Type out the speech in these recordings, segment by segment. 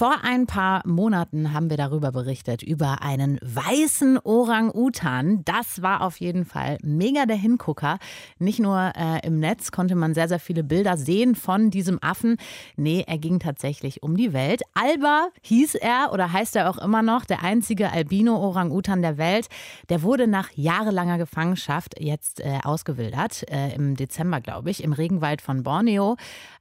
Vor ein paar Monaten haben wir darüber berichtet, über einen weißen Orang-Utan. Das war auf jeden Fall mega der Hingucker. Nicht nur äh, im Netz konnte man sehr, sehr viele Bilder sehen von diesem Affen. Nee, er ging tatsächlich um die Welt. Alba hieß er oder heißt er auch immer noch, der einzige Albino-Orang-Utan der Welt. Der wurde nach jahrelanger Gefangenschaft jetzt äh, ausgewildert, äh, im Dezember, glaube ich, im Regenwald von Borneo.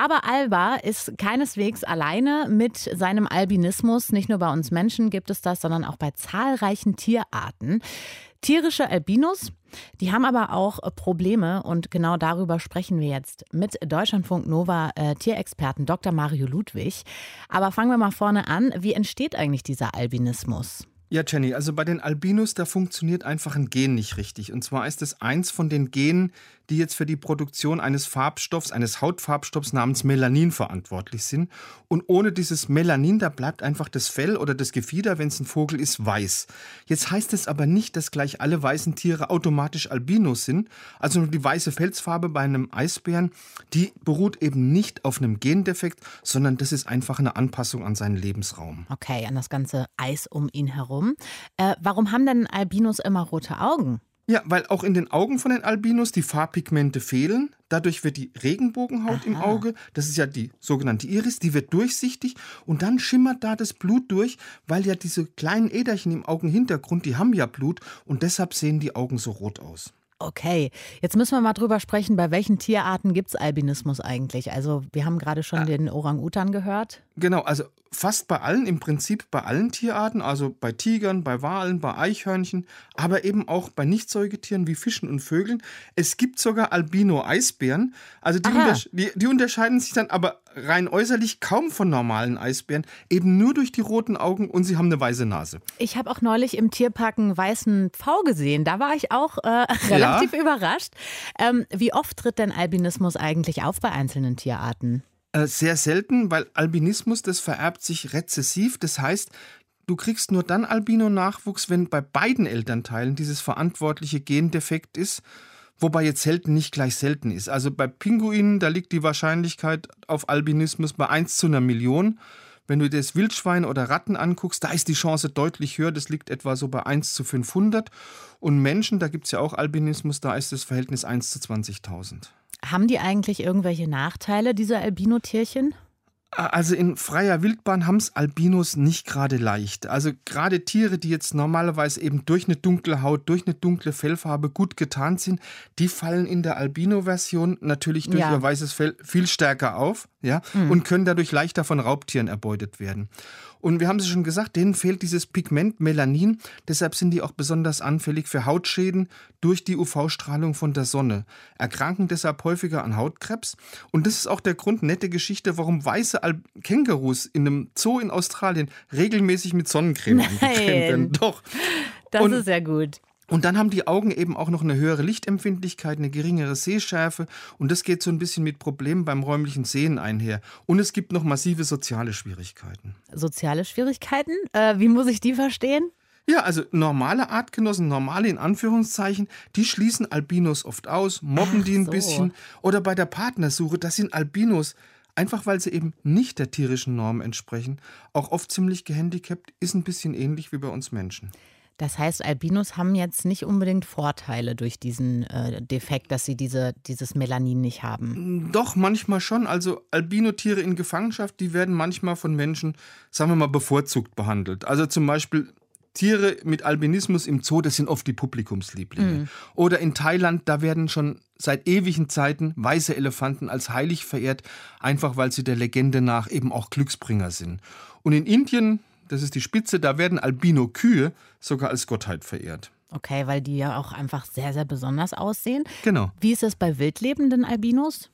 Aber Alba ist keineswegs alleine mit seinem Albinismus. Nicht nur bei uns Menschen gibt es das, sondern auch bei zahlreichen Tierarten. Tierische Albinos, die haben aber auch Probleme und genau darüber sprechen wir jetzt mit Deutschlandfunk Nova äh, Tierexperten Dr. Mario Ludwig. Aber fangen wir mal vorne an. Wie entsteht eigentlich dieser Albinismus? Ja, Jenny, also bei den Albinos, da funktioniert einfach ein Gen nicht richtig. Und zwar ist es eins von den Genen, die jetzt für die Produktion eines Farbstoffs, eines Hautfarbstoffs namens Melanin verantwortlich sind. Und ohne dieses Melanin, da bleibt einfach das Fell oder das Gefieder, wenn es ein Vogel ist, weiß. Jetzt heißt es aber nicht, dass gleich alle weißen Tiere automatisch Albinos sind. Also die weiße Felsfarbe bei einem Eisbären, die beruht eben nicht auf einem Gendefekt, sondern das ist einfach eine Anpassung an seinen Lebensraum. Okay, an das ganze Eis um ihn herum. Äh, warum haben denn Albinos immer rote Augen? Ja, weil auch in den Augen von den Albinos die Farbpigmente fehlen. Dadurch wird die Regenbogenhaut Aha. im Auge, das ist ja die sogenannte Iris, die wird durchsichtig und dann schimmert da das Blut durch, weil ja diese kleinen Äderchen im Augenhintergrund, die haben ja Blut und deshalb sehen die Augen so rot aus. Okay, jetzt müssen wir mal drüber sprechen, bei welchen Tierarten gibt es Albinismus eigentlich? Also wir haben gerade schon ja. den Orang-Utan gehört. Genau, also fast bei allen, im Prinzip bei allen Tierarten, also bei Tigern, bei Walen, bei Eichhörnchen, aber eben auch bei Nichtsäugetieren wie Fischen und Vögeln. Es gibt sogar Albino-Eisbären. Also die, untersche die, die, unterscheiden sich dann aber rein äußerlich kaum von normalen Eisbären, eben nur durch die roten Augen und sie haben eine weiße Nase. Ich habe auch neulich im Tierpark einen weißen Pfau gesehen. Da war ich auch äh, relativ ja. überrascht. Ähm, wie oft tritt denn Albinismus eigentlich auf bei einzelnen Tierarten? Äh, sehr selten, weil Albinismus, das vererbt sich rezessiv. Das heißt, du kriegst nur dann Albino-Nachwuchs, wenn bei beiden Elternteilen dieses verantwortliche Gendefekt ist. Wobei jetzt selten nicht gleich selten ist. Also bei Pinguinen, da liegt die Wahrscheinlichkeit auf Albinismus bei 1 zu einer Million. Wenn du dir das Wildschwein oder Ratten anguckst, da ist die Chance deutlich höher. Das liegt etwa so bei 1 zu 500. Und Menschen, da gibt es ja auch Albinismus, da ist das Verhältnis 1 zu 20.000. Haben die eigentlich irgendwelche Nachteile, diese Albino-Tierchen? Also in freier Wildbahn haben es Albinos nicht gerade leicht. Also gerade Tiere, die jetzt normalerweise eben durch eine dunkle Haut, durch eine dunkle Fellfarbe gut getarnt sind, die fallen in der Albino-Version natürlich durch ja. ihr weißes Fell viel stärker auf ja, mhm. und können dadurch leichter von Raubtieren erbeutet werden. Und wir haben es schon gesagt, denen fehlt dieses Pigment Melanin. Deshalb sind die auch besonders anfällig für Hautschäden durch die UV-Strahlung von der Sonne. Erkranken deshalb häufiger an Hautkrebs. Und das ist auch der Grund, nette Geschichte, warum weiße Al Kängurus in einem Zoo in Australien regelmäßig mit Sonnencreme eingecremt werden. Doch. Das und ist ja gut. Und dann haben die Augen eben auch noch eine höhere Lichtempfindlichkeit, eine geringere Sehschärfe und das geht so ein bisschen mit Problemen beim räumlichen Sehen einher. Und es gibt noch massive soziale Schwierigkeiten. Soziale Schwierigkeiten? Äh, wie muss ich die verstehen? Ja, also normale Artgenossen, normale in Anführungszeichen, die schließen Albinos oft aus, mobben Ach die ein so. bisschen. Oder bei der Partnersuche, das sind Albinos einfach weil sie eben nicht der tierischen Norm entsprechen, auch oft ziemlich gehandicapt, ist ein bisschen ähnlich wie bei uns Menschen. Das heißt, Albinos haben jetzt nicht unbedingt Vorteile durch diesen äh, Defekt, dass sie diese, dieses Melanin nicht haben. Doch, manchmal schon. Also Albinotiere in Gefangenschaft, die werden manchmal von Menschen, sagen wir mal, bevorzugt behandelt. Also zum Beispiel Tiere mit Albinismus im Zoo, das sind oft die Publikumslieblinge. Mhm. Oder in Thailand, da werden schon seit ewigen Zeiten weiße Elefanten als heilig verehrt, einfach weil sie der Legende nach eben auch Glücksbringer sind. Und in Indien, das ist die Spitze, da werden Albino-Kühe sogar als Gottheit verehrt. Okay, weil die ja auch einfach sehr, sehr besonders aussehen. Genau. Wie ist es bei wildlebenden Albinos?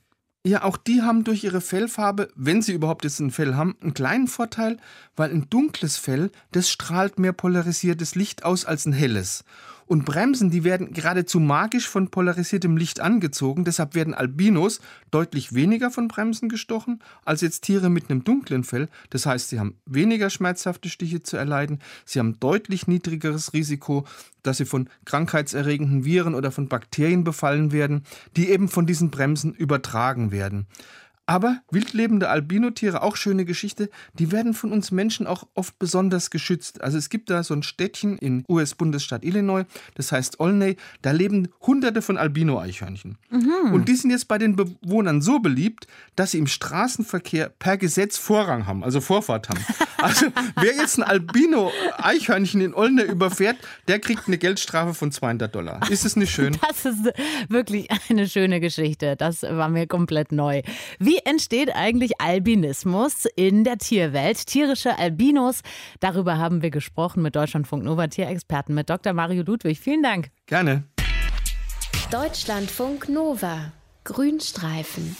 Ja, auch die haben durch ihre Fellfarbe, wenn sie überhaupt jetzt ein Fell haben, einen kleinen Vorteil, weil ein dunkles Fell, das strahlt mehr polarisiertes Licht aus als ein helles. Und Bremsen, die werden geradezu magisch von polarisiertem Licht angezogen. Deshalb werden Albinos deutlich weniger von Bremsen gestochen als jetzt Tiere mit einem dunklen Fell. Das heißt, sie haben weniger schmerzhafte Stiche zu erleiden. Sie haben deutlich niedrigeres Risiko, dass sie von krankheitserregenden Viren oder von Bakterien befallen werden, die eben von diesen Bremsen übertragen werden. Aber wildlebende Albinotiere, auch schöne Geschichte, die werden von uns Menschen auch oft besonders geschützt. Also es gibt da so ein Städtchen in US-Bundesstaat Illinois, das heißt Olney, da leben hunderte von Albino-Eichhörnchen. Mhm. Und die sind jetzt bei den Bewohnern so beliebt, dass sie im Straßenverkehr per Gesetz Vorrang haben, also Vorfahrt haben. Also wer jetzt ein Albino-Eichhörnchen in Olney überfährt, der kriegt eine Geldstrafe von 200 Dollar. Ist es nicht schön? Das ist wirklich eine schöne Geschichte. Das war mir komplett neu. Wie entsteht eigentlich Albinismus in der Tierwelt? Tierische Albinos, darüber haben wir gesprochen mit Deutschlandfunk Nova Tierexperten, mit Dr. Mario Ludwig. Vielen Dank. Gerne. Deutschlandfunk Nova. Grünstreifen.